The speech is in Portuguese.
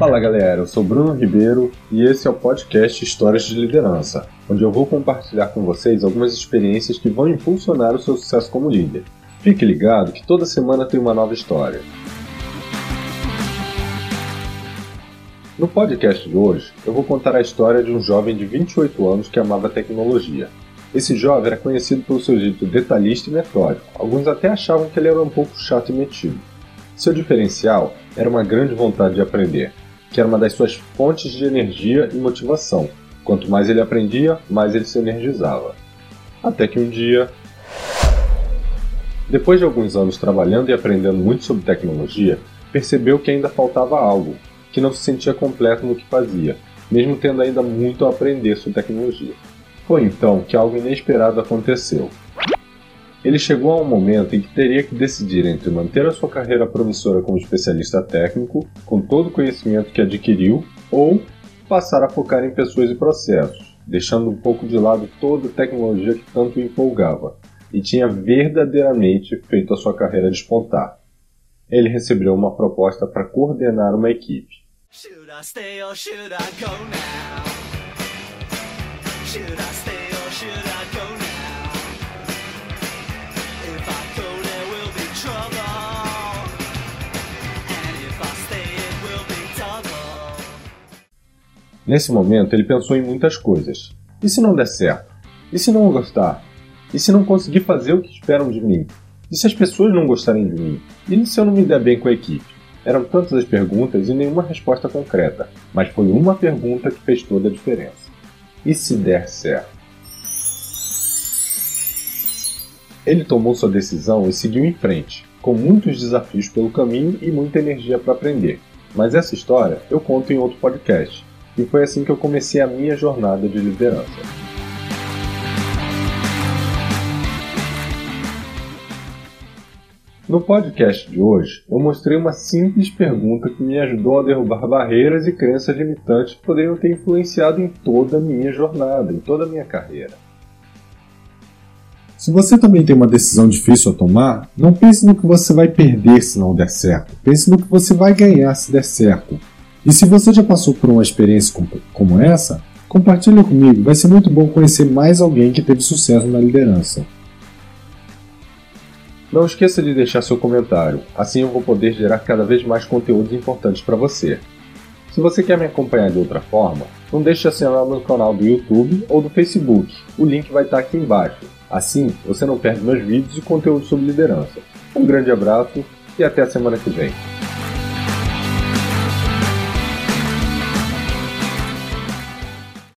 Fala galera, eu sou Bruno Ribeiro e esse é o podcast Histórias de Liderança, onde eu vou compartilhar com vocês algumas experiências que vão impulsionar o seu sucesso como líder. Fique ligado que toda semana tem uma nova história. No podcast de hoje, eu vou contar a história de um jovem de 28 anos que amava tecnologia. Esse jovem era conhecido pelo seu jeito detalhista e metódico. Alguns até achavam que ele era um pouco chato e metido. Seu diferencial era uma grande vontade de aprender, que era uma das suas fontes de energia e motivação. Quanto mais ele aprendia, mais ele se energizava. Até que um dia. Depois de alguns anos trabalhando e aprendendo muito sobre tecnologia, percebeu que ainda faltava algo, que não se sentia completo no que fazia, mesmo tendo ainda muito a aprender sobre tecnologia. Foi então que algo inesperado aconteceu. Ele chegou a um momento em que teria que decidir entre manter a sua carreira promissora como especialista técnico, com todo o conhecimento que adquiriu, ou passar a focar em pessoas e processos, deixando um pouco de lado toda a tecnologia que tanto o empolgava, e tinha verdadeiramente feito a sua carreira despontar. Ele recebeu uma proposta para coordenar uma equipe. Should I stay or should I go now? Should I stay Nesse momento ele pensou em muitas coisas. E se não der certo? E se não gostar? E se não conseguir fazer o que esperam de mim? E se as pessoas não gostarem de mim? E se eu não me der bem com a equipe? Eram tantas as perguntas e nenhuma resposta concreta, mas foi uma pergunta que fez toda a diferença. E se der certo? Ele tomou sua decisão e seguiu em frente, com muitos desafios pelo caminho e muita energia para aprender. Mas essa história eu conto em outro podcast, e foi assim que eu comecei a minha jornada de liderança. No podcast de hoje, eu mostrei uma simples pergunta que me ajudou a derrubar barreiras e crenças limitantes que poderiam ter influenciado em toda a minha jornada, em toda a minha carreira. Se você também tem uma decisão difícil a tomar, não pense no que você vai perder se não der certo. Pense no que você vai ganhar se der certo. E se você já passou por uma experiência como essa, compartilhe comigo. Vai ser muito bom conhecer mais alguém que teve sucesso na liderança. Não esqueça de deixar seu comentário, assim eu vou poder gerar cada vez mais conteúdos importantes para você. Se você quer me acompanhar de outra forma, não deixe de assinar meu canal do YouTube ou do Facebook, o link vai estar aqui embaixo. Assim, você não perde meus vídeos e conteúdos sobre liderança. Um grande abraço e até a semana que vem.